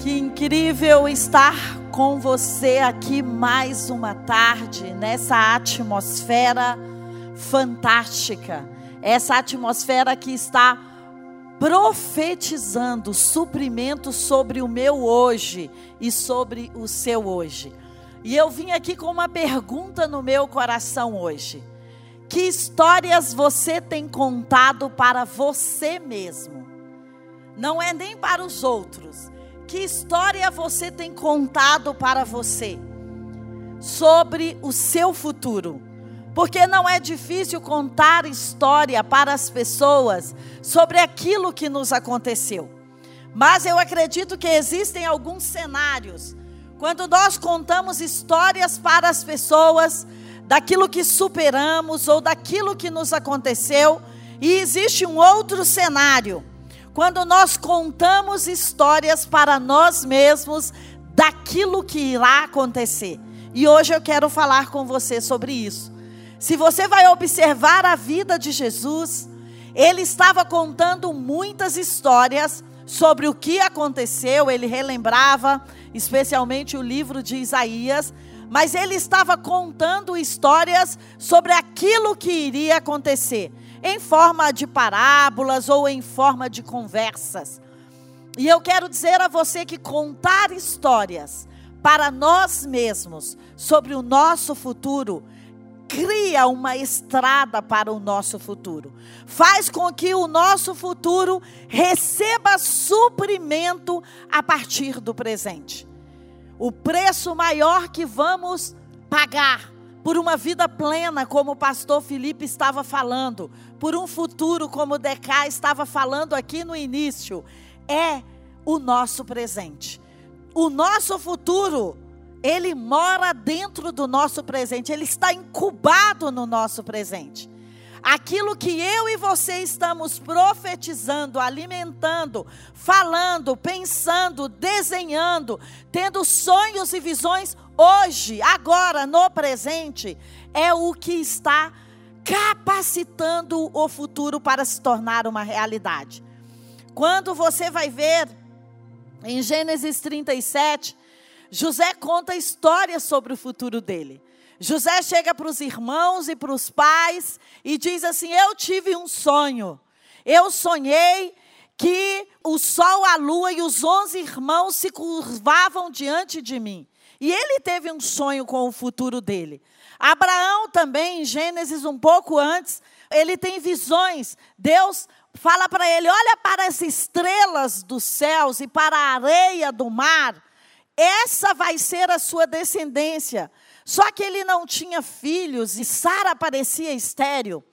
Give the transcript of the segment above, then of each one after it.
Que incrível estar com você aqui mais uma tarde, nessa atmosfera fantástica. Essa atmosfera que está profetizando suprimento sobre o meu hoje e sobre o seu hoje. E eu vim aqui com uma pergunta no meu coração hoje. Que histórias você tem contado para você mesmo? Não é nem para os outros que história você tem contado para você sobre o seu futuro? Porque não é difícil contar história para as pessoas sobre aquilo que nos aconteceu. Mas eu acredito que existem alguns cenários quando nós contamos histórias para as pessoas daquilo que superamos ou daquilo que nos aconteceu, e existe um outro cenário quando nós contamos histórias para nós mesmos daquilo que irá acontecer. E hoje eu quero falar com você sobre isso. Se você vai observar a vida de Jesus, ele estava contando muitas histórias sobre o que aconteceu, ele relembrava, especialmente o livro de Isaías, mas ele estava contando histórias sobre aquilo que iria acontecer em forma de parábolas ou em forma de conversas. E eu quero dizer a você que contar histórias para nós mesmos sobre o nosso futuro cria uma estrada para o nosso futuro. Faz com que o nosso futuro receba suprimento a partir do presente. O preço maior que vamos pagar por uma vida plena, como o pastor Felipe estava falando, por um futuro, como o Decá estava falando aqui no início, é o nosso presente. O nosso futuro, ele mora dentro do nosso presente, ele está incubado no nosso presente. Aquilo que eu e você estamos profetizando, alimentando, falando, pensando, desenhando, tendo sonhos e visões hoje, agora, no presente, é o que está capacitando o futuro para se tornar uma realidade. Quando você vai ver em Gênesis 37, José conta histórias sobre o futuro dele. José chega para os irmãos e para os pais e diz assim: Eu tive um sonho. Eu sonhei que o sol, a lua e os onze irmãos se curvavam diante de mim. E ele teve um sonho com o futuro dele. Abraão também, em Gênesis, um pouco antes, ele tem visões. Deus fala para ele: olha para as estrelas dos céus e para a areia do mar. Essa vai ser a sua descendência. Só que ele não tinha filhos e Sara parecia estéril.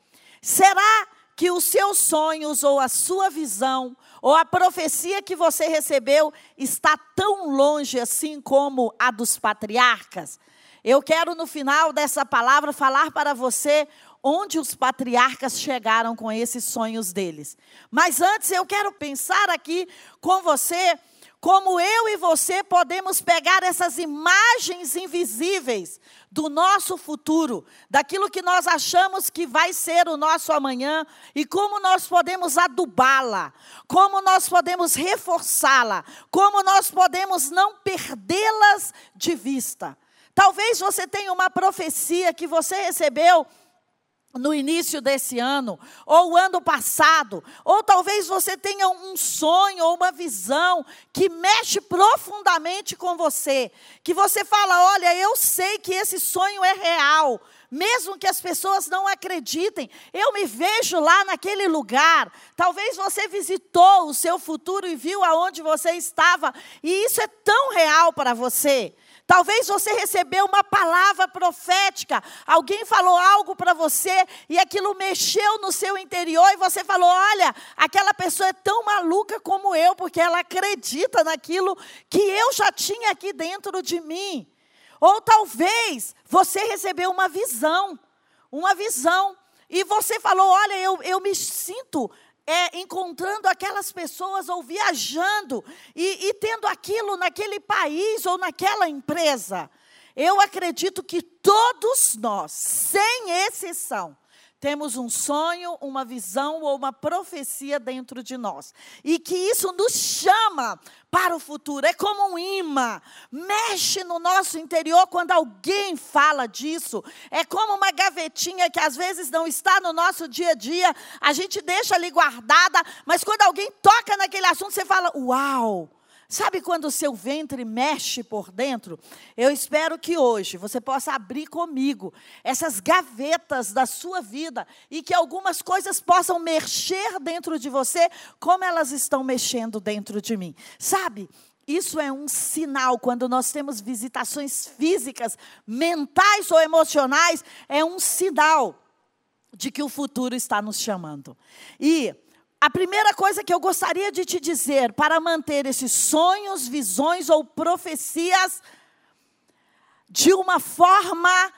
Será que os seus sonhos ou a sua visão ou a profecia que você recebeu está tão longe assim como a dos patriarcas? Eu quero no final dessa palavra falar para você onde os patriarcas chegaram com esses sonhos deles. Mas antes eu quero pensar aqui com você como eu e você podemos pegar essas imagens invisíveis do nosso futuro, daquilo que nós achamos que vai ser o nosso amanhã, e como nós podemos adubá-la, como nós podemos reforçá-la, como nós podemos não perdê-las de vista. Talvez você tenha uma profecia que você recebeu no início desse ano, ou ano passado, ou talvez você tenha um sonho ou uma visão que mexe profundamente com você, que você fala: olha, eu sei que esse sonho é real, mesmo que as pessoas não acreditem, eu me vejo lá naquele lugar. Talvez você visitou o seu futuro e viu aonde você estava, e isso é tão real para você. Talvez você recebeu uma palavra profética, alguém falou algo para você e aquilo mexeu no seu interior e você falou: olha, aquela pessoa é tão maluca como eu, porque ela acredita naquilo que eu já tinha aqui dentro de mim. Ou talvez você recebeu uma visão, uma visão, e você falou: olha, eu, eu me sinto é, encontrando aquelas pessoas ou viajando e, e tendo aquilo naquele país ou naquela empresa. Eu acredito que todos nós, sem exceção, temos um sonho, uma visão ou uma profecia dentro de nós. E que isso nos chama para o futuro. É como um imã. Mexe no nosso interior quando alguém fala disso. É como uma gavetinha que às vezes não está no nosso dia a dia. A gente deixa ali guardada, mas quando alguém toca naquele assunto, você fala: Uau! Sabe quando o seu ventre mexe por dentro? Eu espero que hoje você possa abrir comigo essas gavetas da sua vida e que algumas coisas possam mexer dentro de você como elas estão mexendo dentro de mim. Sabe? Isso é um sinal quando nós temos visitações físicas, mentais ou emocionais, é um sinal de que o futuro está nos chamando. E a primeira coisa que eu gostaria de te dizer para manter esses sonhos, visões ou profecias de uma forma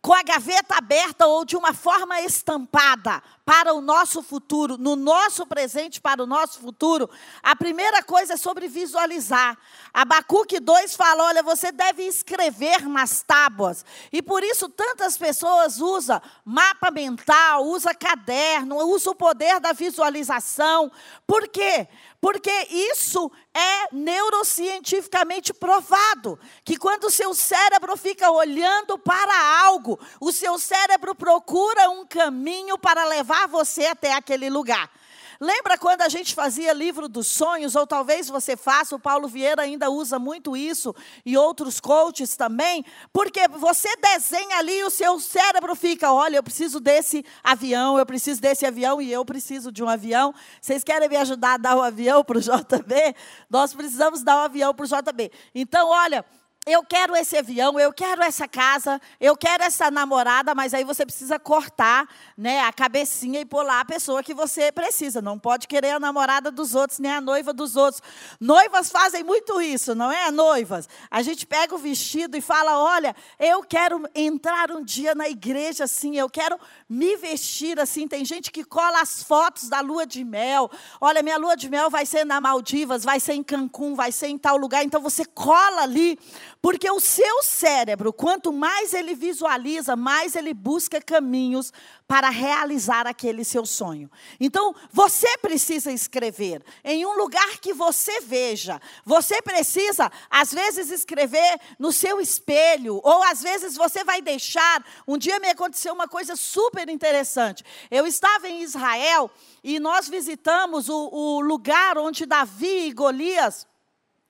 com a gaveta aberta ou de uma forma estampada para o nosso futuro, no nosso presente para o nosso futuro, a primeira coisa é sobre visualizar. Abacuque 2 fala: olha, você deve escrever nas tábuas. E por isso tantas pessoas usam mapa mental, usa caderno, usa o poder da visualização. Por quê? Porque isso é neurocientificamente provado, que quando o seu cérebro fica olhando para algo, o seu cérebro procura um caminho para levar você até aquele lugar. Lembra quando a gente fazia livro dos sonhos, ou talvez você faça, o Paulo Vieira ainda usa muito isso, e outros coaches também, porque você desenha ali e o seu cérebro fica: olha, eu preciso desse avião, eu preciso desse avião e eu preciso de um avião. Vocês querem me ajudar a dar o um avião para o JB? Nós precisamos dar o um avião para o JB. Então, olha, eu quero esse avião, eu quero essa casa, eu quero essa namorada, mas aí você precisa cortar né, a cabecinha e pôr lá a pessoa que você precisa. Não pode querer a namorada dos outros, nem a noiva dos outros. Noivas fazem muito isso, não é? Noivas. A gente pega o vestido e fala: olha, eu quero entrar um dia na igreja assim, eu quero me vestir assim. Tem gente que cola as fotos da lua de mel. Olha, minha lua de mel vai ser na Maldivas, vai ser em Cancún, vai ser em tal lugar. Então você cola ali porque o seu cérebro, quanto mais ele visualiza, mais ele busca caminhos para realizar aquele seu sonho. Então, você precisa escrever em um lugar que você veja. Você precisa, às vezes, escrever no seu espelho, ou às vezes você vai deixar. Um dia me aconteceu uma coisa super interessante. Eu estava em Israel e nós visitamos o, o lugar onde Davi e Golias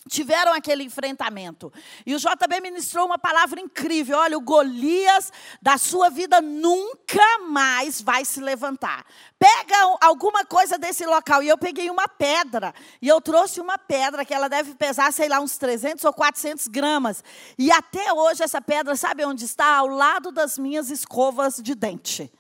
tiveram aquele enfrentamento. E o JB ministrou uma palavra incrível. Olha, o Golias da sua vida nunca mais vai se levantar. Pega alguma coisa desse local. E eu peguei uma pedra. E eu trouxe uma pedra que ela deve pesar, sei lá, uns 300 ou 400 gramas. E até hoje essa pedra, sabe onde está? Ao lado das minhas escovas de dente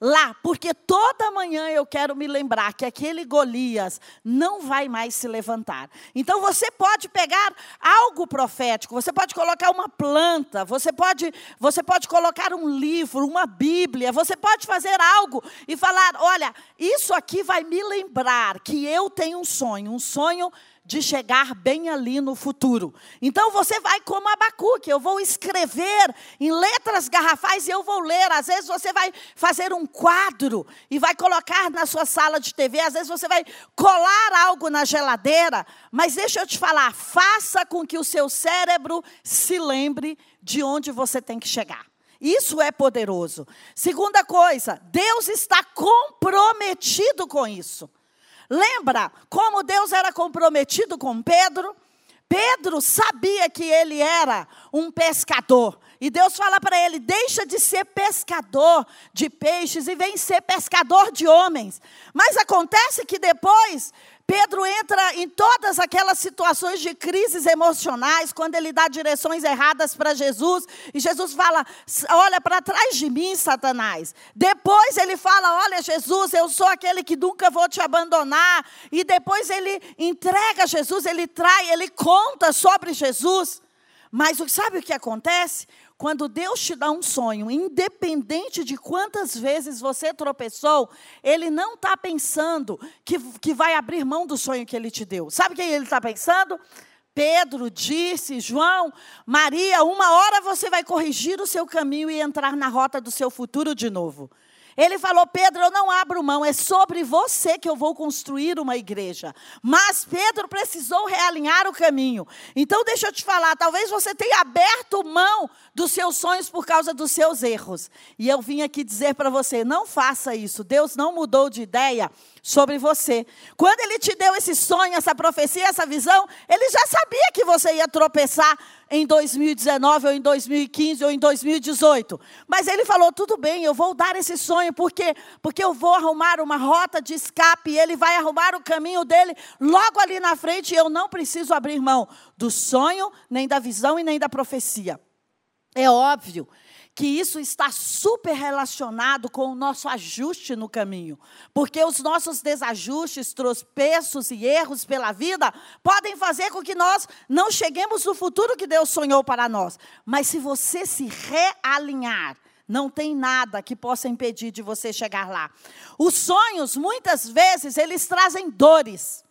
lá, porque toda manhã eu quero me lembrar que aquele Golias não vai mais se levantar. Então você pode pegar algo profético, você pode colocar uma planta, você pode, você pode colocar um livro, uma Bíblia, você pode fazer algo e falar: olha, isso aqui vai me lembrar que eu tenho um sonho, um sonho de chegar bem ali no futuro. Então você vai como Abacuque, eu vou escrever em letras garrafais e eu vou ler. Às vezes você vai fazer um quadro e vai colocar na sua sala de TV, às vezes você vai colar algo na geladeira, mas deixa eu te falar, faça com que o seu cérebro se lembre de onde você tem que chegar. Isso é poderoso. Segunda coisa, Deus está comprometido com isso. Lembra como Deus era comprometido com Pedro? Pedro sabia que ele era um pescador. E Deus fala para ele: deixa de ser pescador de peixes e vem ser pescador de homens. Mas acontece que depois Pedro entra em todas aquelas situações de crises emocionais, quando ele dá direções erradas para Jesus, e Jesus fala: Olha para trás de mim, Satanás. Depois ele fala: Olha, Jesus, eu sou aquele que nunca vou te abandonar. E depois ele entrega Jesus, ele trai, ele conta sobre Jesus. Mas sabe o que acontece? Quando Deus te dá um sonho, independente de quantas vezes você tropeçou, Ele não está pensando que, que vai abrir mão do sonho que Ele te deu. Sabe quem Ele está pensando? Pedro disse, João, Maria, uma hora você vai corrigir o seu caminho e entrar na rota do seu futuro de novo. Ele falou: Pedro, eu não abro mão, é sobre você que eu vou construir uma igreja. Mas Pedro precisou realinhar o caminho. Então, deixa eu te falar: talvez você tenha aberto mão dos seus sonhos por causa dos seus erros. E eu vim aqui dizer para você: não faça isso. Deus não mudou de ideia sobre você. Quando ele te deu esse sonho, essa profecia, essa visão, ele já sabia que você ia tropeçar em 2019 ou em 2015 ou em 2018. Mas ele falou: "Tudo bem, eu vou dar esse sonho porque porque eu vou arrumar uma rota de escape e ele vai arrumar o caminho dele logo ali na frente e eu não preciso abrir mão do sonho, nem da visão e nem da profecia." É óbvio que isso está super relacionado com o nosso ajuste no caminho. Porque os nossos desajustes, tropeços e erros pela vida podem fazer com que nós não cheguemos no futuro que Deus sonhou para nós. Mas se você se realinhar, não tem nada que possa impedir de você chegar lá. Os sonhos, muitas vezes, eles trazem dores.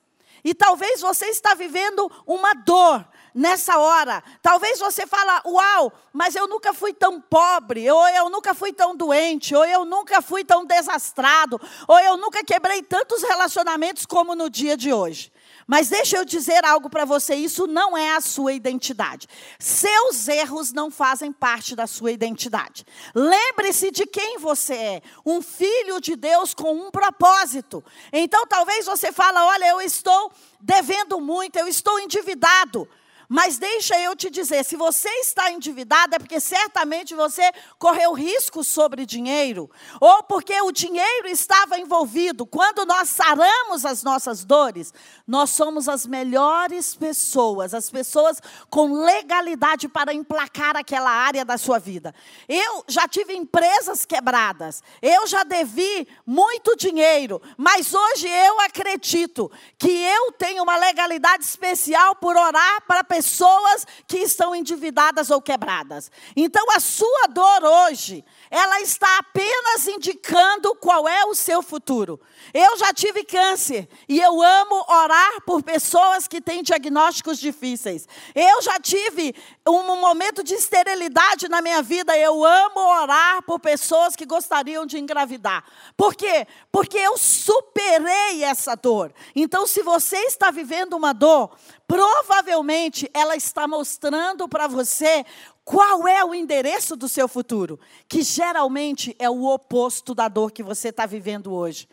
E talvez você está vivendo uma dor nessa hora. Talvez você fala, uau, mas eu nunca fui tão pobre, ou eu nunca fui tão doente, ou eu nunca fui tão desastrado, ou eu nunca quebrei tantos relacionamentos como no dia de hoje. Mas deixa eu dizer algo para você: isso não é a sua identidade. Seus erros não fazem parte da sua identidade. Lembre-se de quem você é: um filho de Deus com um propósito. Então, talvez você fale: olha, eu estou devendo muito, eu estou endividado. Mas deixa eu te dizer, se você está endividado é porque certamente você correu risco sobre dinheiro, ou porque o dinheiro estava envolvido. Quando nós saramos as nossas dores, nós somos as melhores pessoas, as pessoas com legalidade para emplacar aquela área da sua vida. Eu já tive empresas quebradas, eu já devi muito dinheiro, mas hoje eu acredito que eu tenho uma legalidade especial por orar para pessoas que estão endividadas ou quebradas. Então a sua dor hoje, ela está apenas indicando qual é o seu futuro. Eu já tive câncer e eu amo orar por pessoas que têm diagnósticos difíceis. Eu já tive um momento de esterilidade na minha vida. Eu amo orar por pessoas que gostariam de engravidar. Por quê? Porque eu superei essa dor. Então, se você está vivendo uma dor, provavelmente ela está mostrando para você qual é o endereço do seu futuro, que geralmente é o oposto da dor que você está vivendo hoje.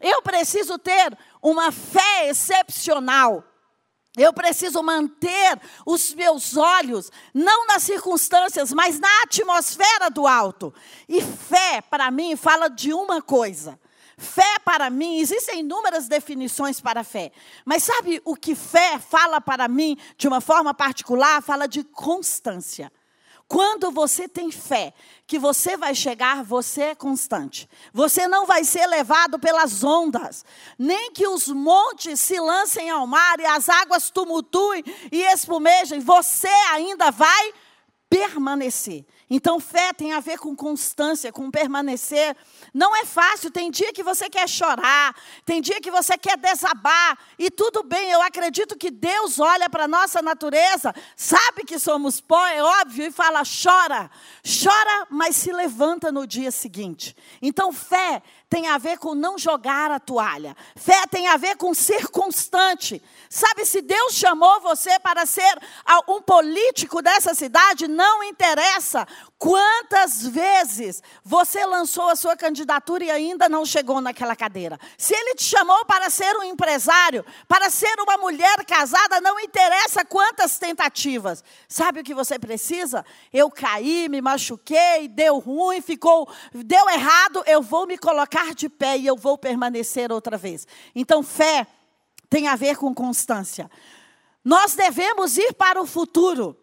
Eu preciso ter uma fé excepcional. Eu preciso manter os meus olhos, não nas circunstâncias, mas na atmosfera do alto. E fé, para mim, fala de uma coisa: Fé para mim, existem inúmeras definições para fé. Mas sabe o que fé fala para mim de uma forma particular? Fala de constância. Quando você tem fé que você vai chegar, você é constante. Você não vai ser levado pelas ondas, nem que os montes se lancem ao mar e as águas tumultuem e espumejem. Você ainda vai permanecer. Então, fé tem a ver com constância, com permanecer. Não é fácil, tem dia que você quer chorar, tem dia que você quer desabar, e tudo bem, eu acredito que Deus olha para a nossa natureza, sabe que somos pó, é óbvio, e fala: chora, chora, mas se levanta no dia seguinte. Então, fé tem a ver com não jogar a toalha. Fé tem a ver com ser constante. Sabe, se Deus chamou você para ser um político dessa cidade, não interessa quantas vezes você lançou a sua candidatura e ainda não chegou naquela cadeira. Se Ele te chamou para ser um empresário, para ser uma mulher casada, não interessa quantas tentativas. Sabe o que você precisa? Eu caí, me machuquei, deu ruim, ficou, deu errado, eu vou me colocar ficar de pé e eu vou permanecer outra vez. Então, fé tem a ver com constância. Nós devemos ir para o futuro,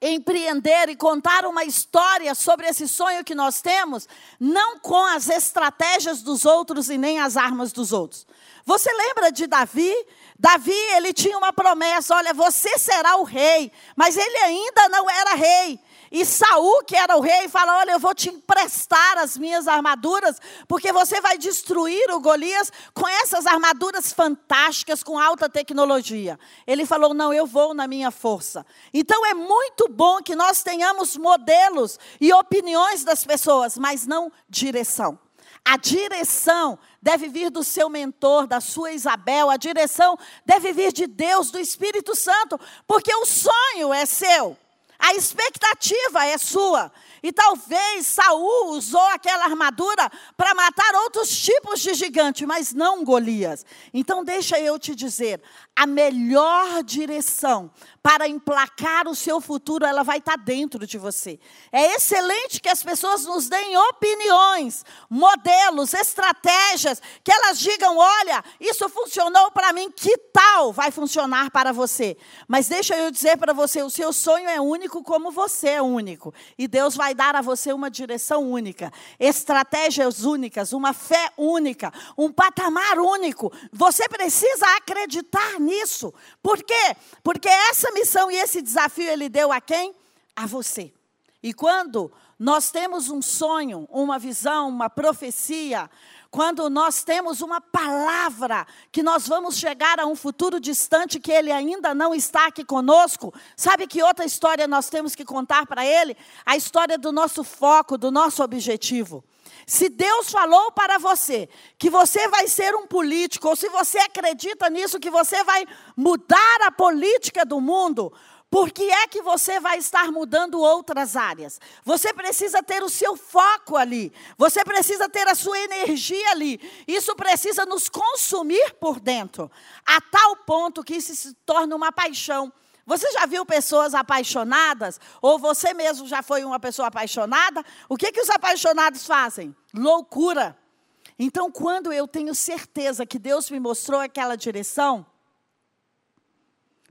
empreender e contar uma história sobre esse sonho que nós temos, não com as estratégias dos outros e nem as armas dos outros. Você lembra de Davi? Davi, ele tinha uma promessa, olha, você será o rei, mas ele ainda não era rei. E Saul, que era o rei, fala: Olha, eu vou te emprestar as minhas armaduras, porque você vai destruir o Golias com essas armaduras fantásticas, com alta tecnologia. Ele falou: Não, eu vou na minha força. Então é muito bom que nós tenhamos modelos e opiniões das pessoas, mas não direção. A direção deve vir do seu mentor, da sua Isabel, a direção deve vir de Deus, do Espírito Santo, porque o sonho é seu, a expectativa é sua. E talvez Saul usou aquela armadura para matar outros tipos de gigante, mas não Golias. Então deixa eu te dizer, a melhor direção para emplacar o seu futuro, ela vai estar dentro de você. É excelente que as pessoas nos deem opiniões, modelos, estratégias, que elas digam: olha, isso funcionou para mim, que tal vai funcionar para você? Mas deixa eu dizer para você: o seu sonho é único como você é único. E Deus vai dar a você uma direção única, estratégias únicas, uma fé única, um patamar único. Você precisa acreditar nisso. Por quê? Porque essa missão e esse desafio ele deu a quem? A você. E quando nós temos um sonho, uma visão, uma profecia, quando nós temos uma palavra que nós vamos chegar a um futuro distante que ele ainda não está aqui conosco, sabe que outra história nós temos que contar para ele? A história do nosso foco, do nosso objetivo. Se Deus falou para você que você vai ser um político, ou se você acredita nisso, que você vai mudar a política do mundo, por que é que você vai estar mudando outras áreas? Você precisa ter o seu foco ali. Você precisa ter a sua energia ali. Isso precisa nos consumir por dentro, a tal ponto que isso se torna uma paixão. Você já viu pessoas apaixonadas? Ou você mesmo já foi uma pessoa apaixonada? O que, que os apaixonados fazem? Loucura. Então, quando eu tenho certeza que Deus me mostrou aquela direção,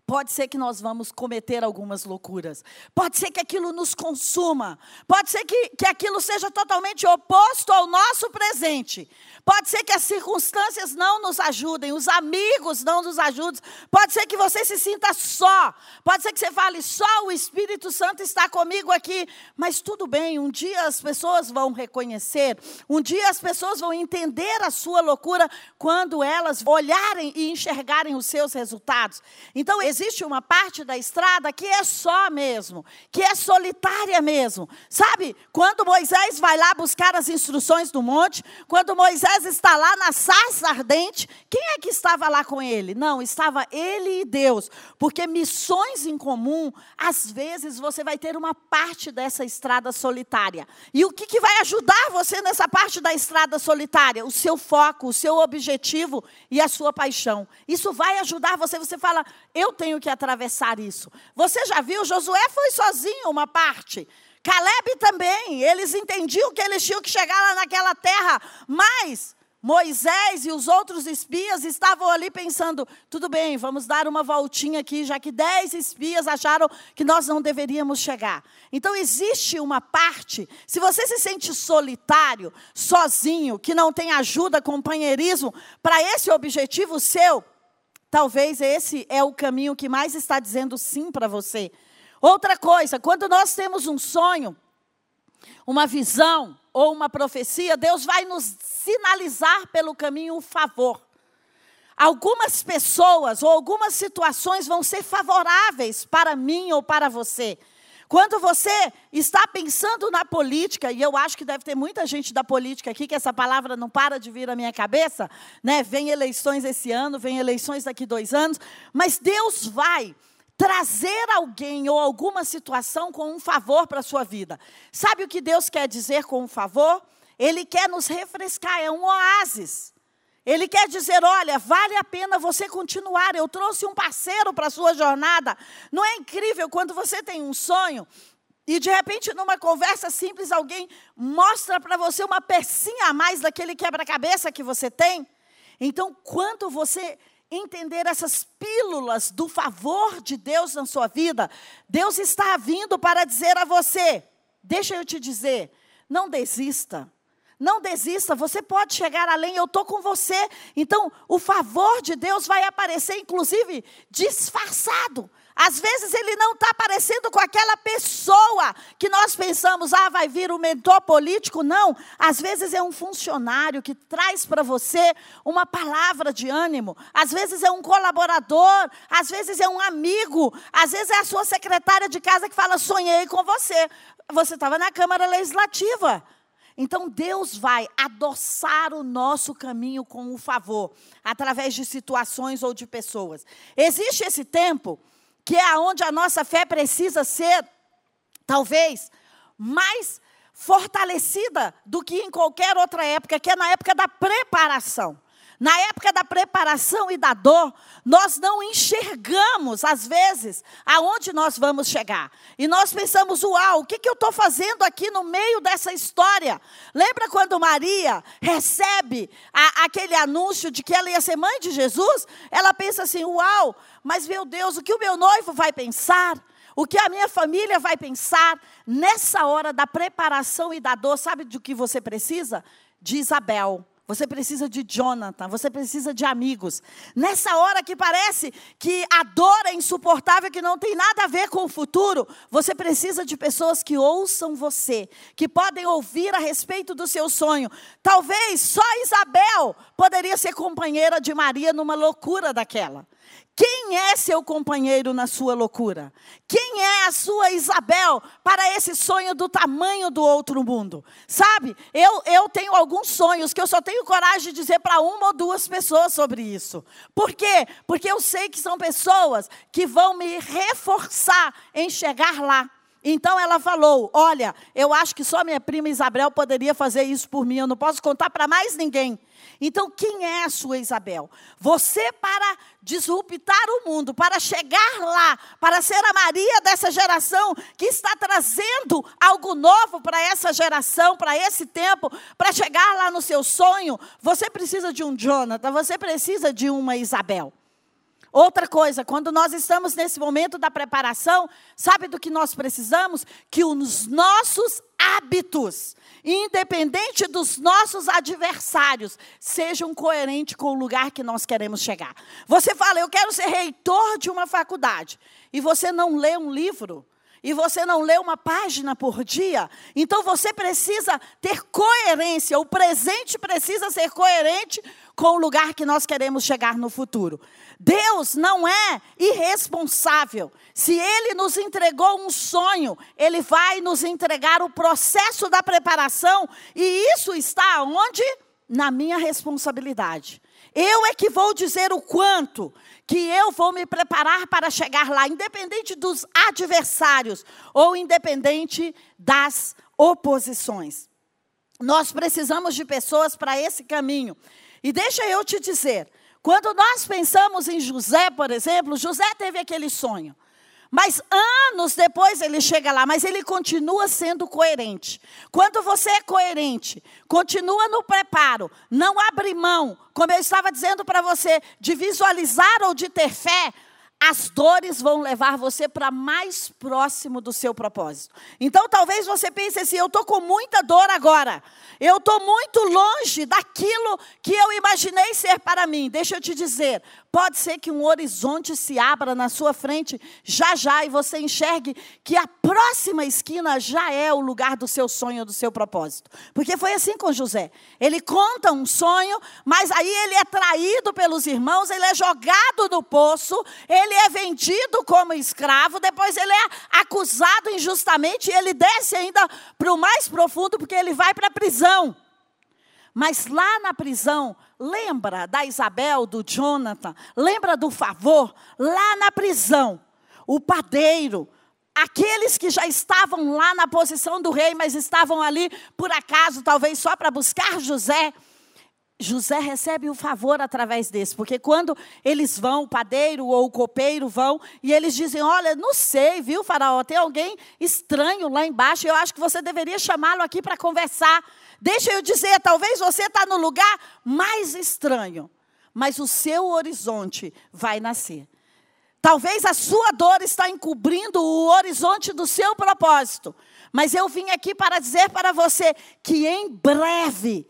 Pode ser que nós vamos cometer algumas loucuras. Pode ser que aquilo nos consuma. Pode ser que, que aquilo seja totalmente oposto ao nosso presente. Pode ser que as circunstâncias não nos ajudem, os amigos não nos ajudem. Pode ser que você se sinta só. Pode ser que você fale, só o Espírito Santo está comigo aqui. Mas tudo bem, um dia as pessoas vão reconhecer, um dia as pessoas vão entender a sua loucura quando elas olharem e enxergarem os seus resultados. Então, existe uma parte da estrada que é só mesmo, que é solitária mesmo. Sabe, quando Moisés vai lá buscar as instruções do monte, quando Moisés está lá na sarça ardente, quem é que estava lá com ele? Não, estava ele e Deus. Porque missões em comum, às vezes você vai ter uma parte dessa estrada solitária. E o que, que vai ajudar você nessa parte da estrada solitária? O seu foco, o seu objetivo e a sua paixão. Isso vai ajudar você. Você fala, eu tenho tenho que atravessar isso. Você já viu? Josué foi sozinho uma parte. Caleb também. Eles entendiam que eles tinham que chegar lá naquela terra. Mas Moisés e os outros espias estavam ali pensando: tudo bem, vamos dar uma voltinha aqui, já que dez espias acharam que nós não deveríamos chegar. Então existe uma parte, se você se sente solitário, sozinho, que não tem ajuda, companheirismo para esse objetivo seu, Talvez esse é o caminho que mais está dizendo sim para você. Outra coisa, quando nós temos um sonho, uma visão ou uma profecia, Deus vai nos sinalizar pelo caminho o favor. Algumas pessoas ou algumas situações vão ser favoráveis para mim ou para você. Quando você está pensando na política, e eu acho que deve ter muita gente da política aqui, que essa palavra não para de vir à minha cabeça, né? Vem eleições esse ano, vem eleições daqui dois anos, mas Deus vai trazer alguém ou alguma situação com um favor para a sua vida. Sabe o que Deus quer dizer com um favor? Ele quer nos refrescar, é um oásis. Ele quer dizer: olha, vale a pena você continuar. Eu trouxe um parceiro para a sua jornada. Não é incrível quando você tem um sonho e de repente, numa conversa simples, alguém mostra para você uma pecinha a mais daquele quebra-cabeça que você tem? Então, quando você entender essas pílulas do favor de Deus na sua vida, Deus está vindo para dizer a você: deixa eu te dizer, não desista. Não desista, você pode chegar além, eu estou com você. Então, o favor de Deus vai aparecer, inclusive, disfarçado. Às vezes ele não está aparecendo com aquela pessoa que nós pensamos, ah, vai vir o um mentor político. Não. Às vezes é um funcionário que traz para você uma palavra de ânimo. Às vezes é um colaborador. Às vezes é um amigo. Às vezes é a sua secretária de casa que fala, sonhei com você. Você estava na Câmara Legislativa. Então Deus vai adoçar o nosso caminho com o favor, através de situações ou de pessoas. Existe esse tempo que é onde a nossa fé precisa ser, talvez, mais fortalecida do que em qualquer outra época, que é na época da preparação. Na época da preparação e da dor, nós não enxergamos, às vezes, aonde nós vamos chegar. E nós pensamos, uau, o que, que eu estou fazendo aqui no meio dessa história? Lembra quando Maria recebe a, aquele anúncio de que ela ia ser mãe de Jesus? Ela pensa assim, uau, mas meu Deus, o que o meu noivo vai pensar? O que a minha família vai pensar nessa hora da preparação e da dor? Sabe do que você precisa? De Isabel você precisa de Jonathan, você precisa de amigos. Nessa hora que parece que a dor é insuportável, que não tem nada a ver com o futuro, você precisa de pessoas que ouçam você, que podem ouvir a respeito do seu sonho. Talvez só Isabel poderia ser companheira de Maria numa loucura daquela. Quem é seu companheiro na sua loucura? Quem é a sua Isabel para esse sonho do tamanho do outro mundo? Sabe, eu, eu tenho alguns sonhos que eu só tenho coragem de dizer para uma ou duas pessoas sobre isso. Por quê? Porque eu sei que são pessoas que vão me reforçar em chegar lá. Então ela falou: Olha, eu acho que só minha prima Isabel poderia fazer isso por mim, eu não posso contar para mais ninguém. Então, quem é a sua Isabel? Você, para disruptar o mundo, para chegar lá, para ser a Maria dessa geração que está trazendo algo novo para essa geração, para esse tempo, para chegar lá no seu sonho, você precisa de um Jonathan, você precisa de uma Isabel. Outra coisa, quando nós estamos nesse momento da preparação, sabe do que nós precisamos? Que os nossos hábitos, independente dos nossos adversários, sejam coerentes com o lugar que nós queremos chegar. Você fala, eu quero ser reitor de uma faculdade, e você não lê um livro, e você não lê uma página por dia, então você precisa ter coerência. O presente precisa ser coerente com o lugar que nós queremos chegar no futuro. Deus não é irresponsável. Se Ele nos entregou um sonho, Ele vai nos entregar o processo da preparação, e isso está onde? Na minha responsabilidade. Eu é que vou dizer o quanto que eu vou me preparar para chegar lá, independente dos adversários ou independente das oposições. Nós precisamos de pessoas para esse caminho. E deixa eu te dizer, quando nós pensamos em José, por exemplo, José teve aquele sonho. Mas anos depois ele chega lá, mas ele continua sendo coerente. Quando você é coerente, continua no preparo, não abre mão, como eu estava dizendo para você, de visualizar ou de ter fé, as dores vão levar você para mais próximo do seu propósito. Então, talvez você pense assim: eu estou com muita dor agora, eu estou muito longe daquilo que eu imaginei ser para mim. Deixa eu te dizer: Pode ser que um horizonte se abra na sua frente já já e você enxergue que a próxima esquina já é o lugar do seu sonho, do seu propósito. Porque foi assim com José. Ele conta um sonho, mas aí ele é traído pelos irmãos, ele é jogado no poço, ele é vendido como escravo, depois ele é acusado injustamente e ele desce ainda para o mais profundo porque ele vai para a prisão. Mas lá na prisão, lembra da Isabel, do Jonathan, lembra do favor? Lá na prisão, o padeiro, aqueles que já estavam lá na posição do rei, mas estavam ali por acaso, talvez só para buscar José. José recebe o favor através desse, porque quando eles vão, o padeiro ou o copeiro vão, e eles dizem: Olha, não sei, viu, Faraó, tem alguém estranho lá embaixo, eu acho que você deveria chamá-lo aqui para conversar. Deixa eu dizer, talvez você está no lugar mais estranho, mas o seu horizonte vai nascer. Talvez a sua dor está encobrindo o horizonte do seu propósito. Mas eu vim aqui para dizer para você que em breve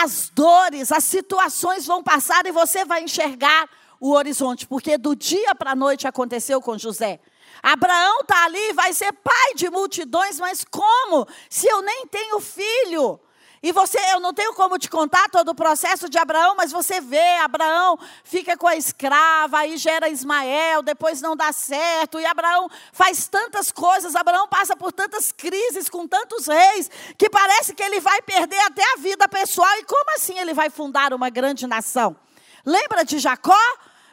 as dores, as situações vão passar e você vai enxergar o horizonte, porque do dia para a noite aconteceu com José. Abraão está ali, vai ser pai de multidões, mas como? Se eu nem tenho filho. E você, eu não tenho como te contar todo o processo de Abraão, mas você vê, Abraão fica com a escrava, aí gera Ismael, depois não dá certo, e Abraão faz tantas coisas, Abraão passa por tantas crises com tantos reis, que parece que ele vai perder até a vida pessoal. E como assim ele vai fundar uma grande nação? Lembra de Jacó?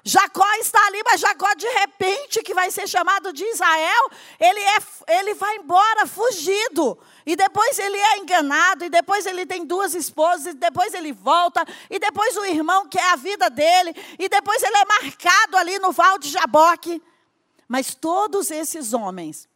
Jacó está ali, mas Jacó, de repente, que vai ser chamado de Israel, ele, é, ele vai embora fugido. E depois ele é enganado, e depois ele tem duas esposas, e depois ele volta, e depois o irmão quer a vida dele, e depois ele é marcado ali no val de Jaboque. Mas todos esses homens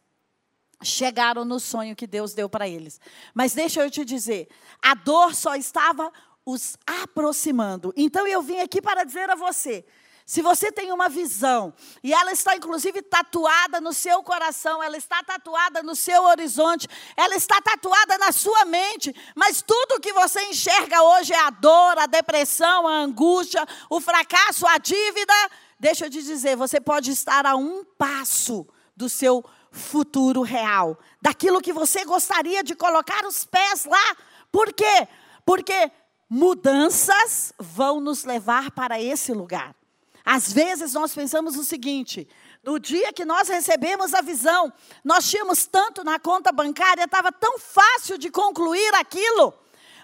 chegaram no sonho que Deus deu para eles. Mas deixa eu te dizer, a dor só estava os aproximando. Então eu vim aqui para dizer a você se você tem uma visão, e ela está inclusive tatuada no seu coração, ela está tatuada no seu horizonte, ela está tatuada na sua mente, mas tudo que você enxerga hoje é a dor, a depressão, a angústia, o fracasso, a dívida. Deixa eu te dizer, você pode estar a um passo do seu futuro real, daquilo que você gostaria de colocar os pés lá. Por quê? Porque mudanças vão nos levar para esse lugar. Às vezes nós pensamos o seguinte: no dia que nós recebemos a visão, nós tínhamos tanto na conta bancária, estava tão fácil de concluir aquilo.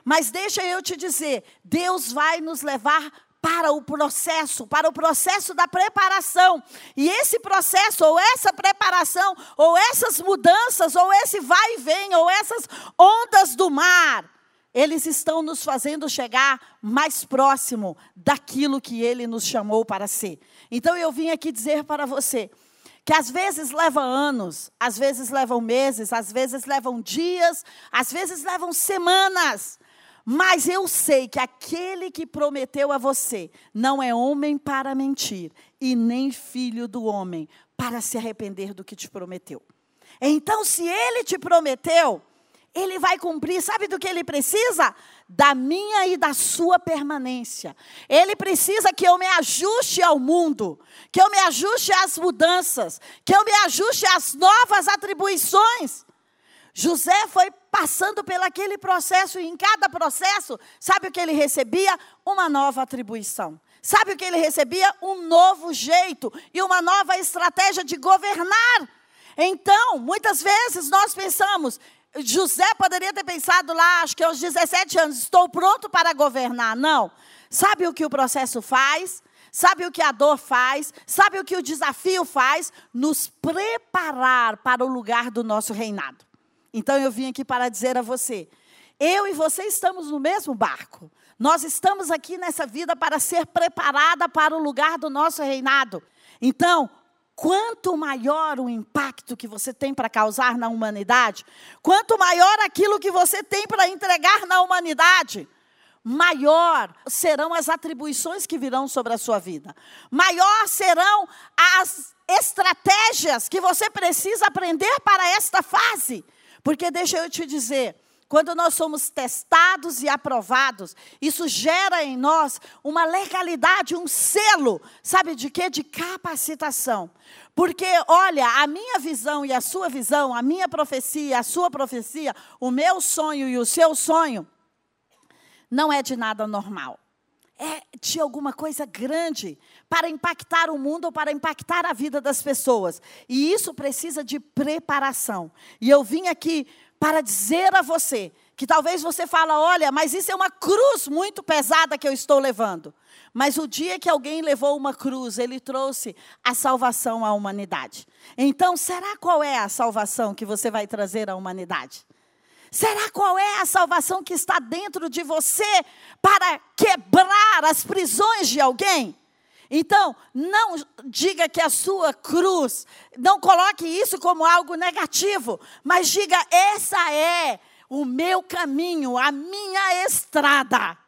Mas deixa eu te dizer, Deus vai nos levar para o processo, para o processo da preparação. E esse processo, ou essa preparação, ou essas mudanças, ou esse vai e vem, ou essas ondas do mar, eles estão nos fazendo chegar mais próximo daquilo que ele nos chamou para ser. Então eu vim aqui dizer para você que às vezes leva anos, às vezes levam meses, às vezes levam dias, às vezes levam semanas. Mas eu sei que aquele que prometeu a você não é homem para mentir e nem filho do homem para se arrepender do que te prometeu. Então, se ele te prometeu, ele vai cumprir, sabe do que ele precisa? Da minha e da sua permanência. Ele precisa que eu me ajuste ao mundo, que eu me ajuste às mudanças, que eu me ajuste às novas atribuições. José foi passando pelo aquele processo e em cada processo, sabe o que ele recebia? Uma nova atribuição. Sabe o que ele recebia? Um novo jeito e uma nova estratégia de governar. Então, muitas vezes nós pensamos, José poderia ter pensado lá, acho que aos 17 anos, estou pronto para governar. Não. Sabe o que o processo faz? Sabe o que a dor faz? Sabe o que o desafio faz? Nos preparar para o lugar do nosso reinado. Então eu vim aqui para dizer a você: eu e você estamos no mesmo barco. Nós estamos aqui nessa vida para ser preparada para o lugar do nosso reinado. Então, quanto maior o impacto que você tem para causar na humanidade, quanto maior aquilo que você tem para entregar na humanidade, maior serão as atribuições que virão sobre a sua vida, maior serão as estratégias que você precisa aprender para esta fase. Porque deixa eu te dizer, quando nós somos testados e aprovados, isso gera em nós uma legalidade, um selo, sabe de quê? De capacitação. Porque, olha, a minha visão e a sua visão, a minha profecia, a sua profecia, o meu sonho e o seu sonho, não é de nada normal. É de alguma coisa grande para impactar o mundo ou para impactar a vida das pessoas. E isso precisa de preparação. E eu vim aqui para dizer a você que talvez você fala, olha, mas isso é uma cruz muito pesada que eu estou levando. Mas o dia que alguém levou uma cruz, ele trouxe a salvação à humanidade. Então, será qual é a salvação que você vai trazer à humanidade? Será qual é a salvação que está dentro de você para quebrar as prisões de alguém? Então, não diga que a sua cruz, não coloque isso como algo negativo, mas diga: essa é o meu caminho, a minha estrada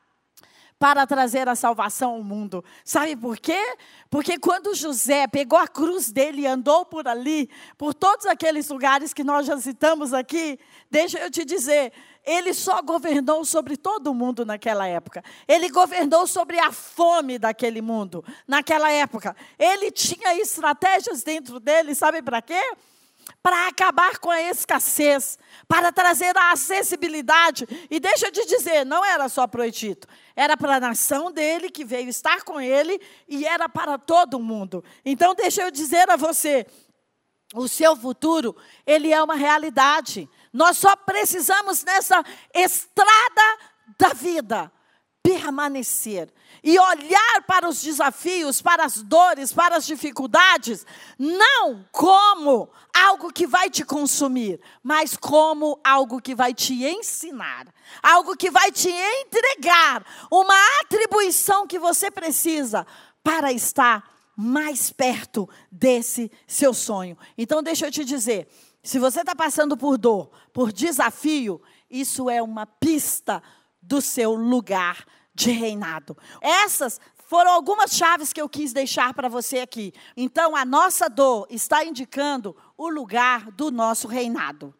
para trazer a salvação ao mundo. Sabe por quê? Porque quando José pegou a cruz dele e andou por ali, por todos aqueles lugares que nós já citamos aqui, deixa eu te dizer, ele só governou sobre todo mundo naquela época. Ele governou sobre a fome daquele mundo naquela época. Ele tinha estratégias dentro dele, sabe para quê? para acabar com a escassez, para trazer a acessibilidade. E deixa eu te dizer, não era só para o Egito, era para a nação dele que veio estar com ele e era para todo mundo. Então deixa eu dizer a você, o seu futuro, ele é uma realidade. Nós só precisamos nessa estrada da vida permanecer e olhar para os desafios, para as dores, para as dificuldades, não como algo que vai te consumir, mas como algo que vai te ensinar, algo que vai te entregar uma atribuição que você precisa para estar mais perto desse seu sonho. Então, deixa eu te dizer: se você está passando por dor, por desafio, isso é uma pista do seu lugar de reinado. Essas foram algumas chaves que eu quis deixar para você aqui. Então, a nossa dor está indicando o lugar do nosso reinado.